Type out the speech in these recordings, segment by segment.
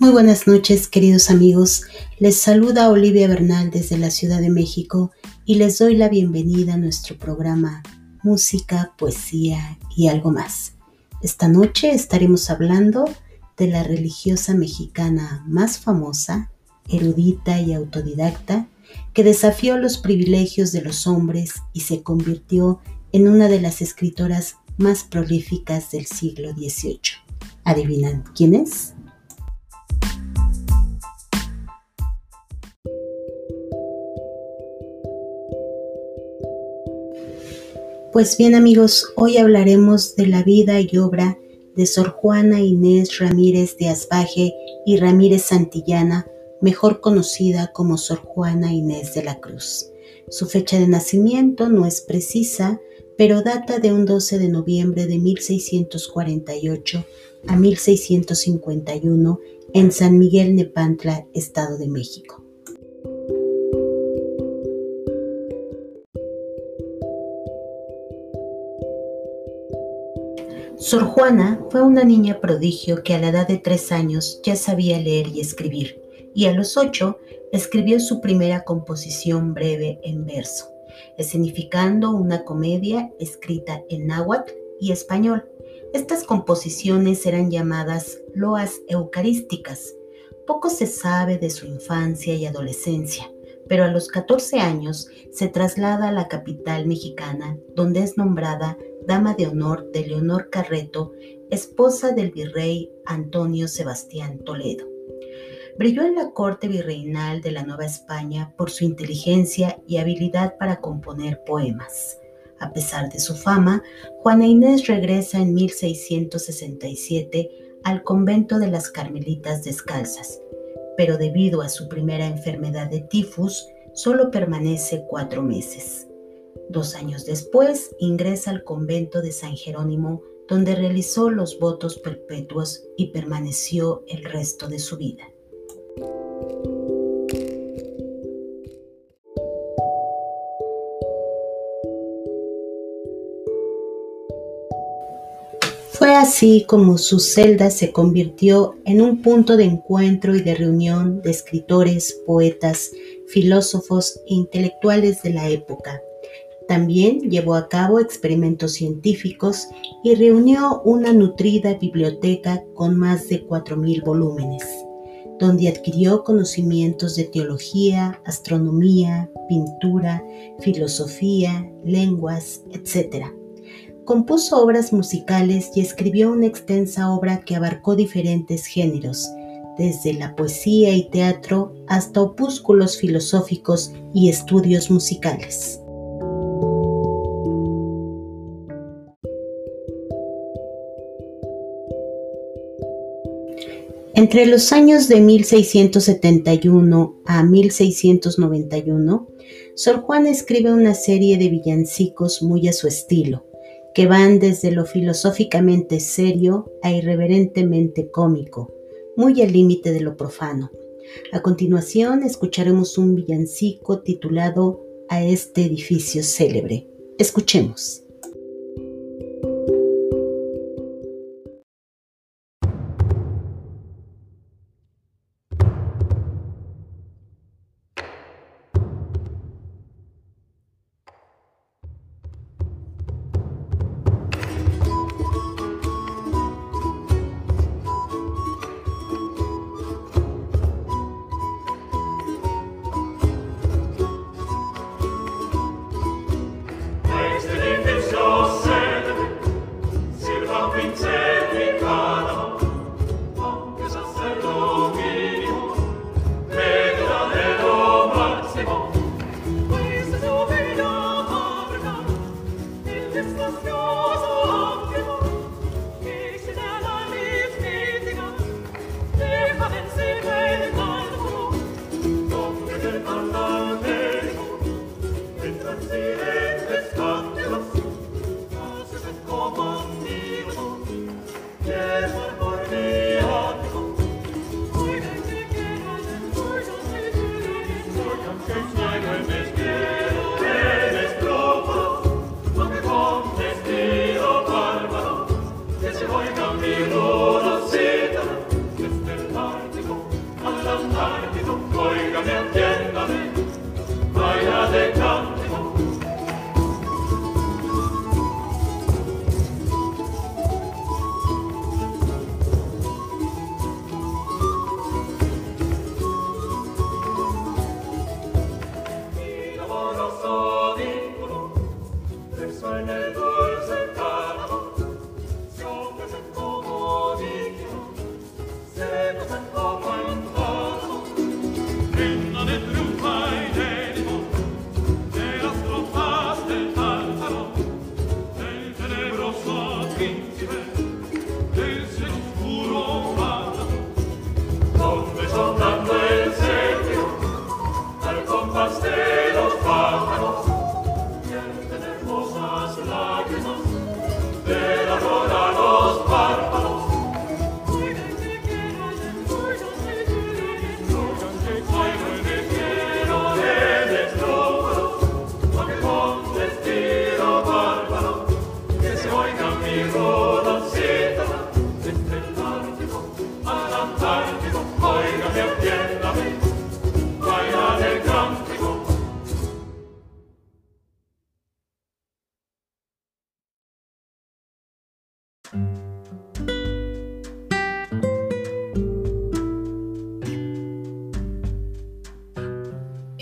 Muy buenas noches, queridos amigos. Les saluda Olivia Bernal desde la Ciudad de México y les doy la bienvenida a nuestro programa Música, Poesía y algo más. Esta noche estaremos hablando de la religiosa mexicana más famosa, erudita y autodidacta, que desafió los privilegios de los hombres y se convirtió en una de las escritoras más prolíficas del siglo XVIII. ¿Adivinan quién es? Pues bien amigos, hoy hablaremos de la vida y obra de Sor Juana Inés Ramírez de Asbaje y Ramírez Santillana, mejor conocida como Sor Juana Inés de la Cruz. Su fecha de nacimiento no es precisa, pero data de un 12 de noviembre de 1648 a 1651 en San Miguel Nepantla, Estado de México. Sor Juana fue una niña prodigio que a la edad de tres años ya sabía leer y escribir, y a los ocho escribió su primera composición breve en verso, escenificando una comedia escrita en náhuatl y español. Estas composiciones eran llamadas loas eucarísticas. Poco se sabe de su infancia y adolescencia, pero a los 14 años se traslada a la capital mexicana, donde es nombrada dama de honor de Leonor Carreto, esposa del virrey Antonio Sebastián Toledo. Brilló en la corte virreinal de la Nueva España por su inteligencia y habilidad para componer poemas. A pesar de su fama, Juana Inés regresa en 1667 al convento de las Carmelitas Descalzas, pero debido a su primera enfermedad de tifus, solo permanece cuatro meses. Dos años después ingresa al convento de San Jerónimo, donde realizó los votos perpetuos y permaneció el resto de su vida. Fue así como su celda se convirtió en un punto de encuentro y de reunión de escritores, poetas, filósofos e intelectuales de la época también llevó a cabo experimentos científicos y reunió una nutrida biblioteca con más de 4.000 volúmenes, donde adquirió conocimientos de teología, astronomía, pintura, filosofía, lenguas, etc. Compuso obras musicales y escribió una extensa obra que abarcó diferentes géneros, desde la poesía y teatro hasta opúsculos filosóficos y estudios musicales. Entre los años de 1671 a 1691, Sor Juana escribe una serie de villancicos muy a su estilo, que van desde lo filosóficamente serio a irreverentemente cómico, muy al límite de lo profano. A continuación escucharemos un villancico titulado A este edificio célebre. Escuchemos. Amen.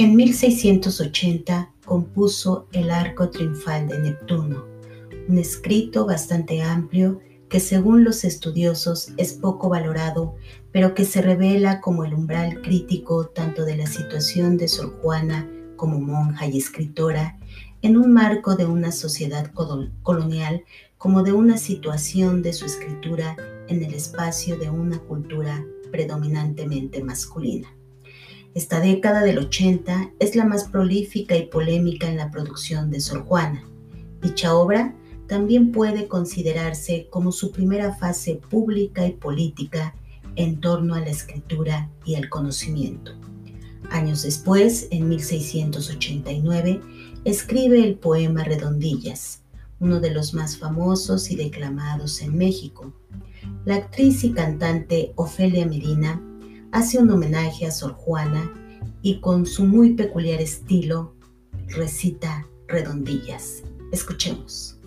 En 1680 compuso El Arco Triunfal de Neptuno, un escrito bastante amplio que según los estudiosos es poco valorado, pero que se revela como el umbral crítico tanto de la situación de Sor Juana como monja y escritora en un marco de una sociedad colonial como de una situación de su escritura en el espacio de una cultura predominantemente masculina. Esta década del 80 es la más prolífica y polémica en la producción de Sor Juana. Dicha obra también puede considerarse como su primera fase pública y política en torno a la escritura y el conocimiento. Años después, en 1689, escribe el poema Redondillas, uno de los más famosos y declamados en México. La actriz y cantante Ofelia Medina hace un homenaje a Sor Juana y con su muy peculiar estilo recita redondillas. Escuchemos.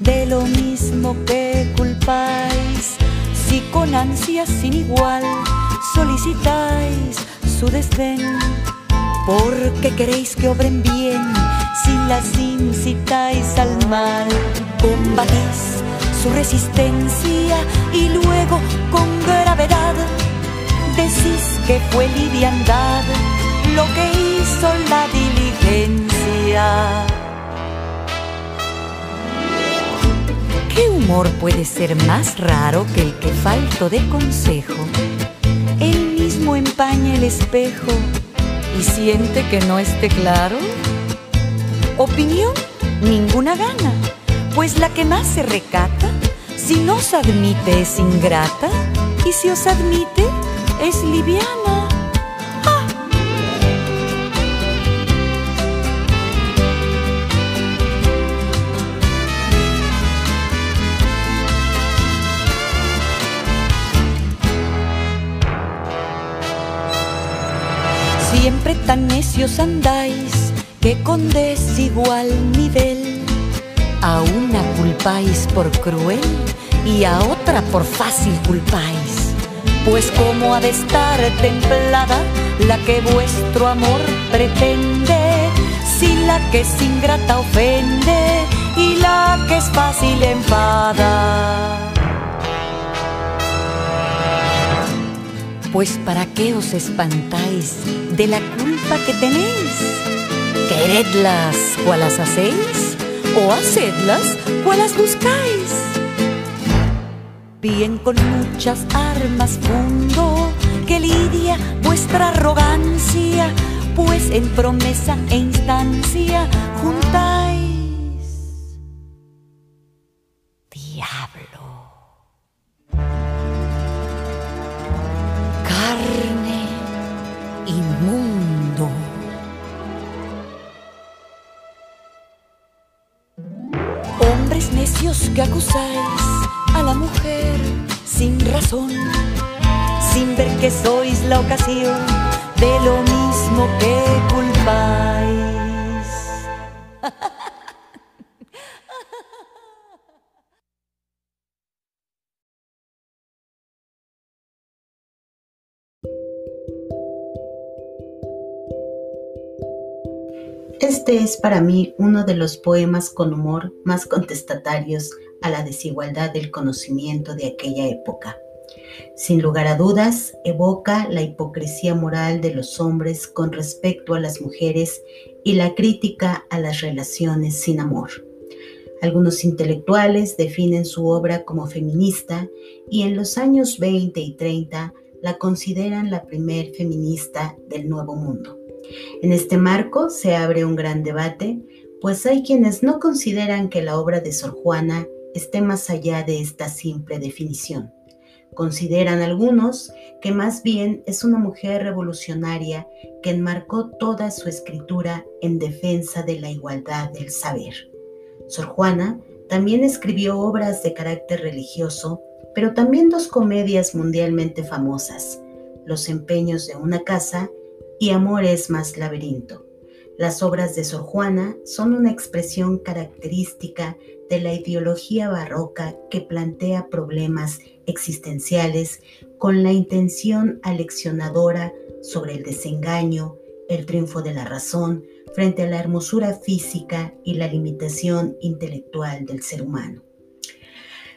De lo mismo que culpáis. Si con ansias sin igual solicitáis su desdén, porque queréis que obren bien, si las incitáis al mal, combatís su resistencia y luego con gravedad decís que fue liviandad lo que hizo la diligencia. ¿Qué humor puede ser más raro que el que falto de consejo? Él mismo empaña el espejo y siente que no esté claro. Opinión, ninguna gana, pues la que más se recata, si no se admite es ingrata, y si os admite, es liviana. Siempre tan necios andáis que con desigual nivel a una culpáis por cruel y a otra por fácil culpáis pues cómo ha de estar templada la que vuestro amor pretende, si la que es ingrata ofende y la que es fácil enfada. Pues para qué os espantáis de la culpa que tenéis, queredlas cual las hacéis o hacedlas cual las buscáis bien con muchas armas fundo que lidia vuestra arrogancia, pues en promesa e instancia juntáis. Diablo. Que acusáis a la mujer sin razón, sin ver que sois la ocasión de lo mismo que culpáis. Este es para mí uno de los poemas con humor más contestatarios a la desigualdad del conocimiento de aquella época. Sin lugar a dudas, evoca la hipocresía moral de los hombres con respecto a las mujeres y la crítica a las relaciones sin amor. Algunos intelectuales definen su obra como feminista y en los años 20 y 30 la consideran la primer feminista del Nuevo Mundo. En este marco se abre un gran debate, pues hay quienes no consideran que la obra de Sor Juana esté más allá de esta simple definición. Consideran algunos que más bien es una mujer revolucionaria que enmarcó toda su escritura en defensa de la igualdad del saber. Sor Juana también escribió obras de carácter religioso, pero también dos comedias mundialmente famosas, Los empeños de una casa y Amor es más laberinto. Las obras de Sor Juana son una expresión característica de la ideología barroca que plantea problemas existenciales con la intención aleccionadora sobre el desengaño, el triunfo de la razón frente a la hermosura física y la limitación intelectual del ser humano.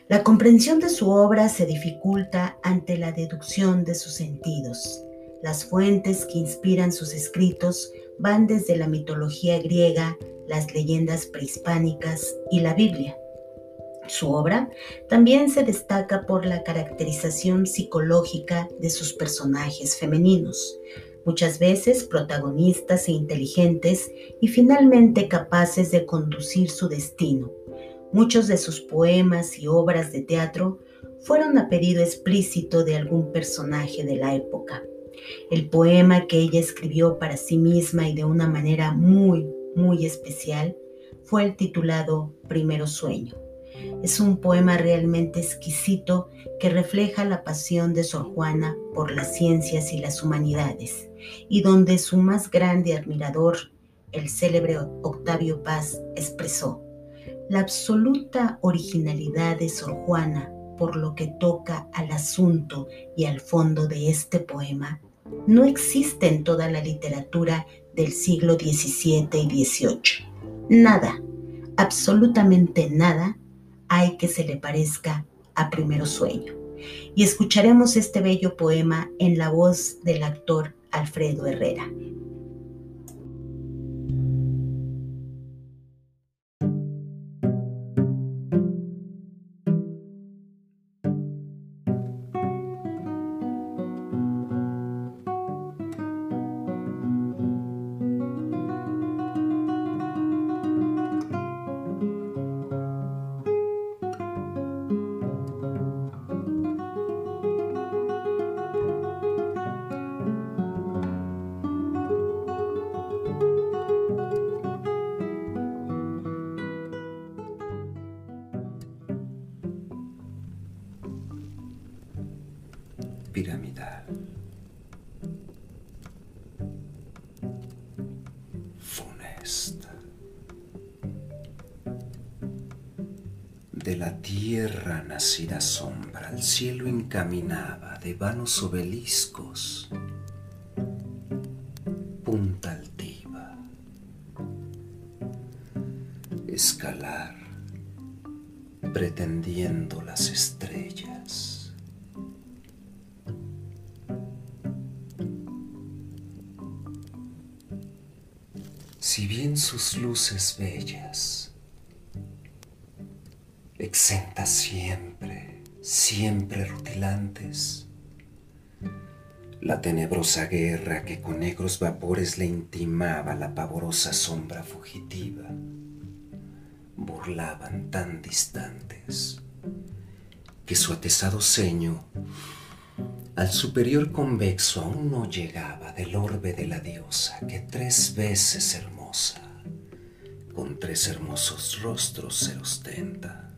La comprensión de su obra se dificulta ante la deducción de sus sentidos. Las fuentes que inspiran sus escritos van desde la mitología griega, las leyendas prehispánicas y la Biblia. Su obra también se destaca por la caracterización psicológica de sus personajes femeninos, muchas veces protagonistas e inteligentes y finalmente capaces de conducir su destino. Muchos de sus poemas y obras de teatro fueron a pedido explícito de algún personaje de la época. El poema que ella escribió para sí misma y de una manera muy, muy especial fue el titulado Primero Sueño. Es un poema realmente exquisito que refleja la pasión de Sor Juana por las ciencias y las humanidades, y donde su más grande admirador, el célebre Octavio Paz, expresó la absoluta originalidad de Sor Juana por lo que toca al asunto y al fondo de este poema no existe en toda la literatura del siglo XVII y XVIII. Nada, absolutamente nada, hay que se le parezca a Primero Sueño. Y escucharemos este bello poema en la voz del actor Alfredo Herrera. Sombra, al cielo encaminaba de vanos obeliscos, punta altiva, escalar, pretendiendo las estrellas. si bien sus luces bellas, exentas siempre, siempre rutilantes, la tenebrosa guerra que con negros vapores le intimaba la pavorosa sombra fugitiva, burlaban tan distantes que su atesado ceño al superior convexo aún no llegaba del orbe de la diosa que tres veces hermosa con tres hermosos rostros se ostenta,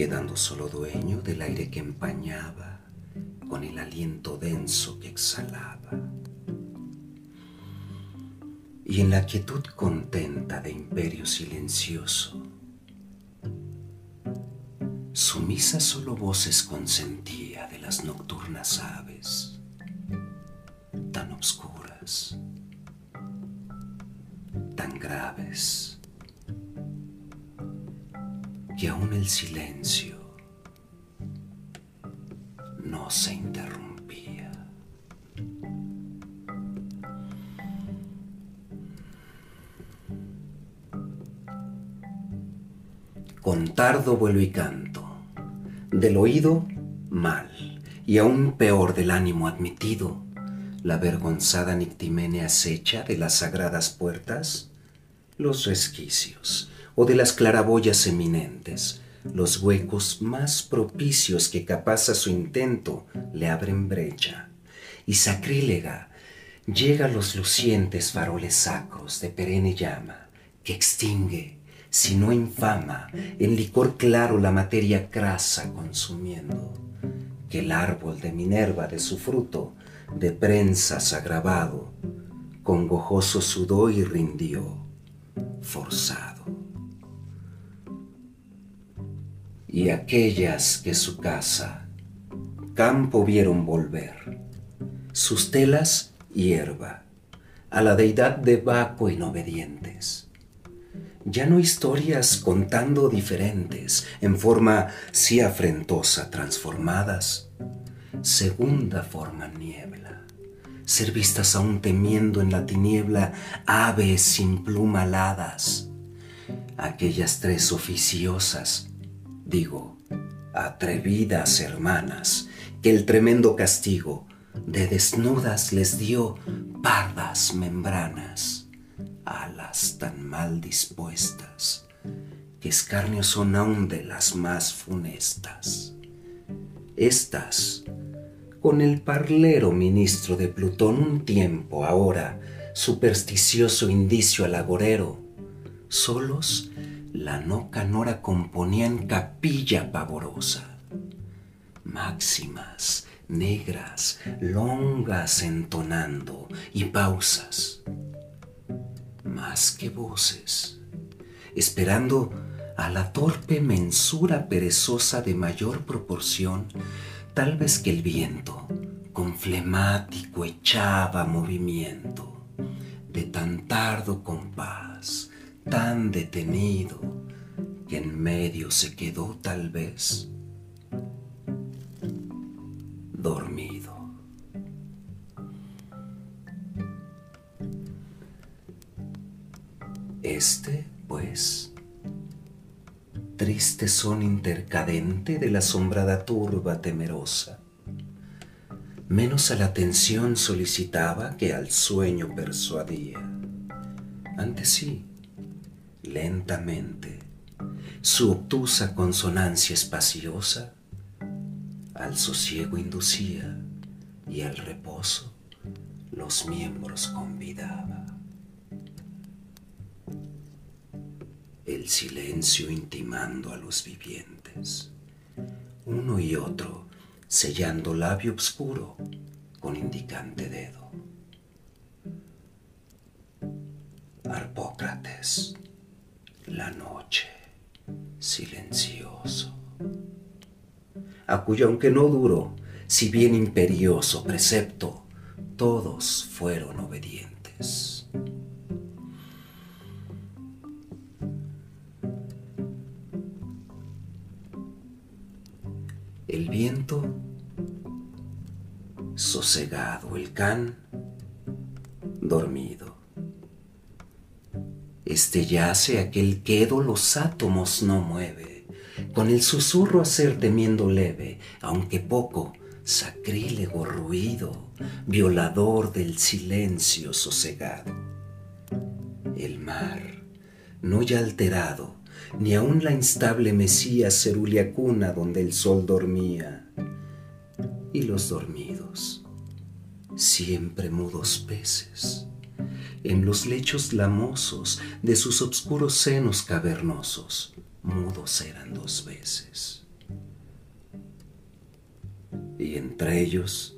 quedando solo dueño del aire que empañaba con el aliento denso que exhalaba. Y en la quietud contenta de imperio silencioso, sumisa solo voces consentía de las nocturnas aves, tan obscuras tan graves que aún el silencio no se interrumpía. Con tardo vuelo y canto, del oído mal, y aún peor del ánimo admitido, la vergonzada Nictimene acecha de las sagradas puertas los resquicios o de las claraboyas eminentes, los huecos más propicios que capaz a su intento le abren brecha, y sacrílega llega a los lucientes faroles sacros de perenne llama, que extingue, si no infama, en licor claro la materia crasa consumiendo, que el árbol de Minerva de su fruto de prensas agravado, con gojoso sudó y rindió, forzado. Y aquellas que su casa, campo vieron volver, sus telas hierba, a la deidad de Baco en obedientes. Ya no historias contando diferentes, en forma sí afrentosa transformadas, segunda forma niebla, ser vistas aún temiendo en la tiniebla aves sin pluma aladas, aquellas tres oficiosas, digo, atrevidas hermanas, que el tremendo castigo de desnudas les dio pardas membranas, alas tan mal dispuestas, que escarnios son aún de las más funestas. Estas con el parlero ministro de Plutón un tiempo ahora, supersticioso indicio al agorero. Solos la no canora componían capilla pavorosa. Máximas, negras, longas entonando y pausas. Más que voces, esperando a la torpe mensura perezosa de mayor proporción Tal vez que el viento, con flemático echaba movimiento, de tan tardo compás, tan detenido, que en medio se quedó tal vez dormido. Este, pues, triste son intercadente de la asombrada turba temerosa. Menos a la atención solicitaba que al sueño persuadía. Antes sí, lentamente, su obtusa consonancia espaciosa al sosiego inducía y al reposo los miembros convidaba. el silencio intimando a los vivientes, uno y otro sellando labio oscuro con indicante dedo. Arpócrates, la noche, silencioso, a cuyo aunque no duro, si bien imperioso precepto, todos fueron obedientes. el viento, sosegado el can, dormido. Este yace aquel quedo los átomos no mueve, con el susurro hacer temiendo leve, aunque poco, sacrílego ruido, violador del silencio sosegado. El mar, no ya alterado, ni aun la instable mesía cerulia cuna donde el sol dormía. Y los dormidos, siempre mudos peces, en los lechos lamosos de sus obscuros senos cavernosos, mudos eran dos veces. Y entre ellos,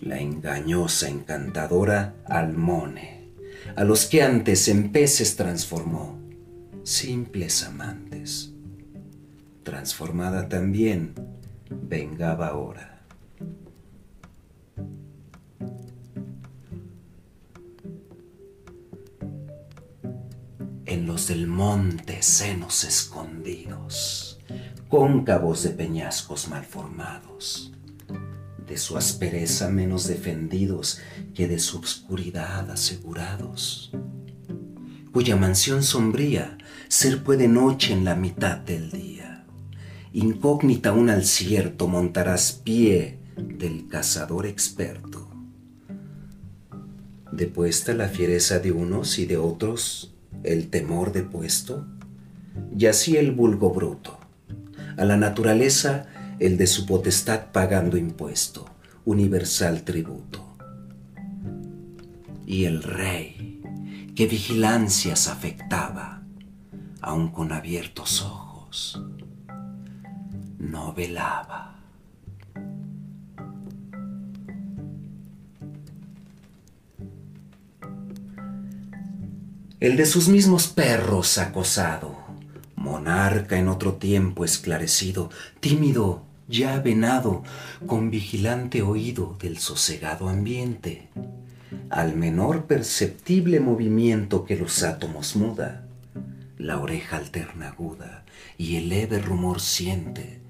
la engañosa encantadora Almone, a los que antes en peces transformó simples amantes. Transformada también, vengaba ahora. En los del monte senos escondidos, cóncavos de peñascos mal formados, de su aspereza menos defendidos que de su obscuridad asegurados, cuya mansión sombría ser puede noche en la mitad del día. Incógnita aún al cierto montarás pie del cazador experto. Depuesta la fiereza de unos y de otros, el temor de puesto, así el vulgo bruto, a la naturaleza el de su potestad pagando impuesto, universal tributo. Y el rey, que vigilancias afectaba, aun con abiertos ojos, no velaba. El de sus mismos perros acosado, monarca en otro tiempo esclarecido, tímido, ya venado, con vigilante oído del sosegado ambiente, al menor perceptible movimiento que los átomos muda, la oreja alterna aguda y el leve rumor siente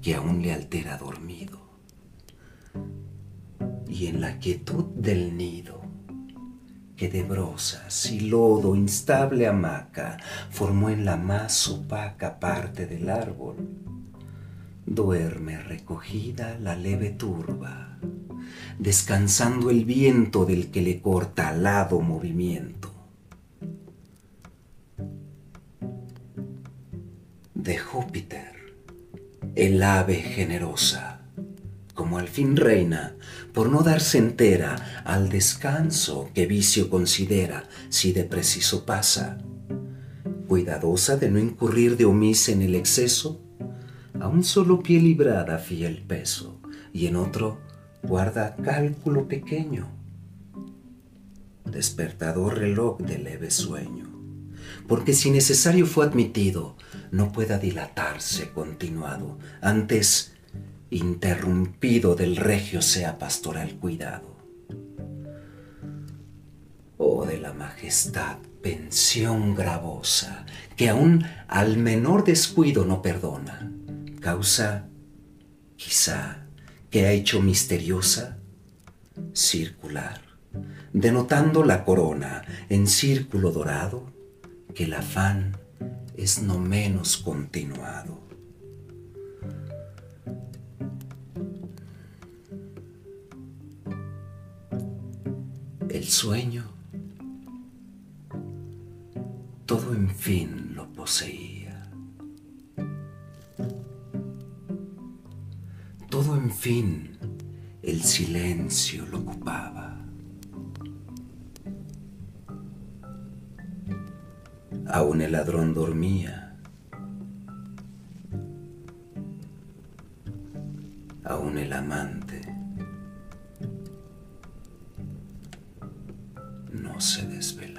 que aún le altera dormido. Y en la quietud del nido, que de brosas y lodo instable hamaca formó en la más opaca parte del árbol, duerme recogida la leve turba, descansando el viento del que le corta alado movimiento. De Júpiter, el ave generosa, como al fin reina, por no darse entera al descanso que vicio considera si de preciso pasa, cuidadosa de no incurrir de omisa en el exceso, a un solo pie librada fía el peso y en otro guarda cálculo pequeño, despertador reloj de leve sueño, porque si necesario fue admitido no pueda dilatarse continuado, antes interrumpido del regio sea pastoral cuidado. Oh de la majestad, pensión gravosa, que aún al menor descuido no perdona, causa, quizá, que ha hecho misteriosa, circular, denotando la corona en círculo dorado, que el afán es no menos continuado. El sueño, todo en fin lo poseía. Todo en fin el silencio lo ocupaba. Aún el ladrón dormía. Aún el amante se desvelaba.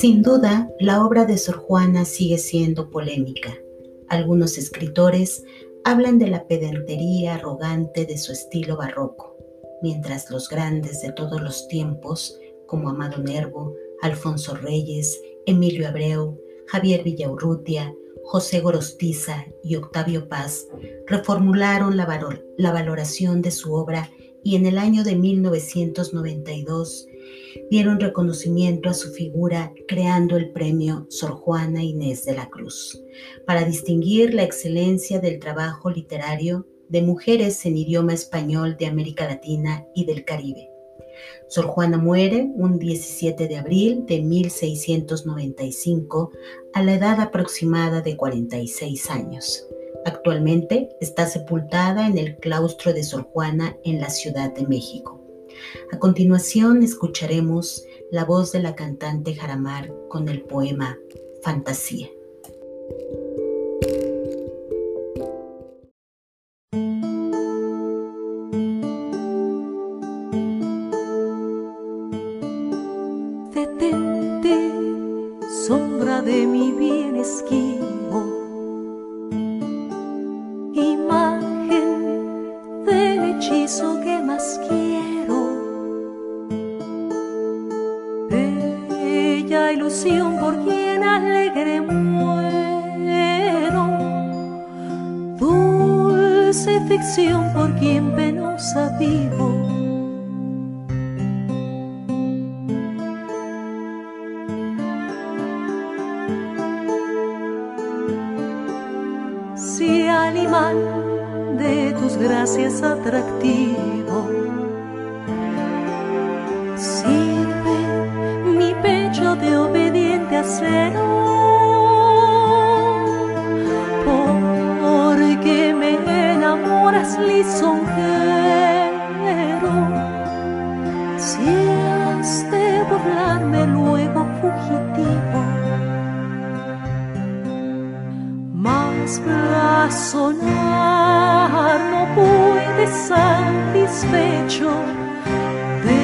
Sin duda, la obra de Sor Juana sigue siendo polémica. Algunos escritores hablan de la pedantería arrogante de su estilo barroco, mientras los grandes de todos los tiempos, como Amado Nervo, Alfonso Reyes, Emilio Abreu, Javier Villaurrutia, José Gorostiza y Octavio Paz, reformularon la, la valoración de su obra y en el año de 1992 dieron reconocimiento a su figura creando el premio Sor Juana Inés de la Cruz, para distinguir la excelencia del trabajo literario de mujeres en idioma español de América Latina y del Caribe. Sor Juana muere un 17 de abril de 1695 a la edad aproximada de 46 años. Actualmente está sepultada en el claustro de Sor Juana en la Ciudad de México. A continuación escucharemos la voz de la cantante Jaramar con el poema Fantasía. Si has de burlarme luego fugitivo. Más soñar no puede satisfecho de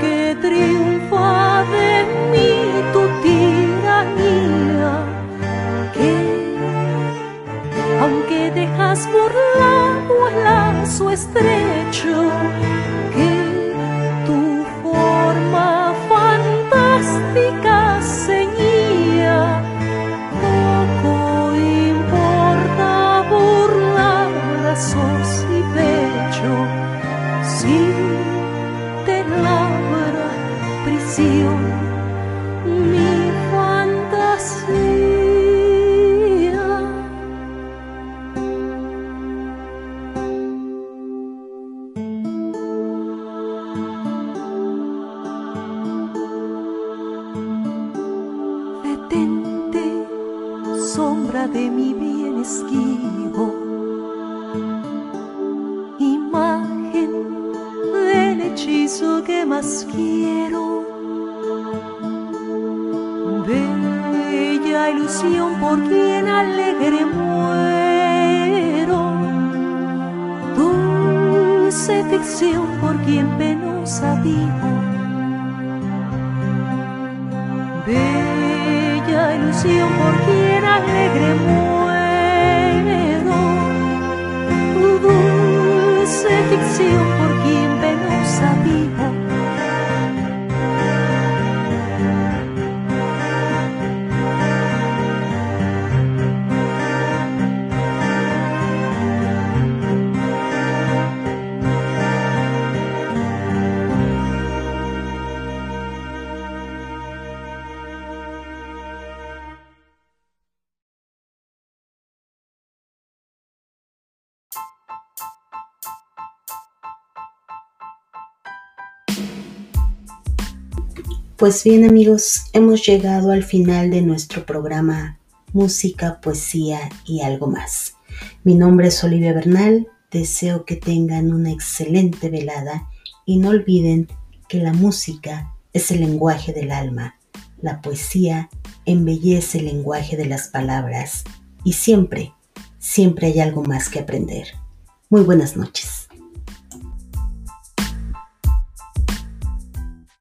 que triunfa de mí tu tiranía que aunque dejas burlado el lazo estrecho Pues bien amigos, hemos llegado al final de nuestro programa Música, Poesía y algo más. Mi nombre es Olivia Bernal, deseo que tengan una excelente velada y no olviden que la música es el lenguaje del alma, la poesía embellece el lenguaje de las palabras y siempre, siempre hay algo más que aprender. Muy buenas noches.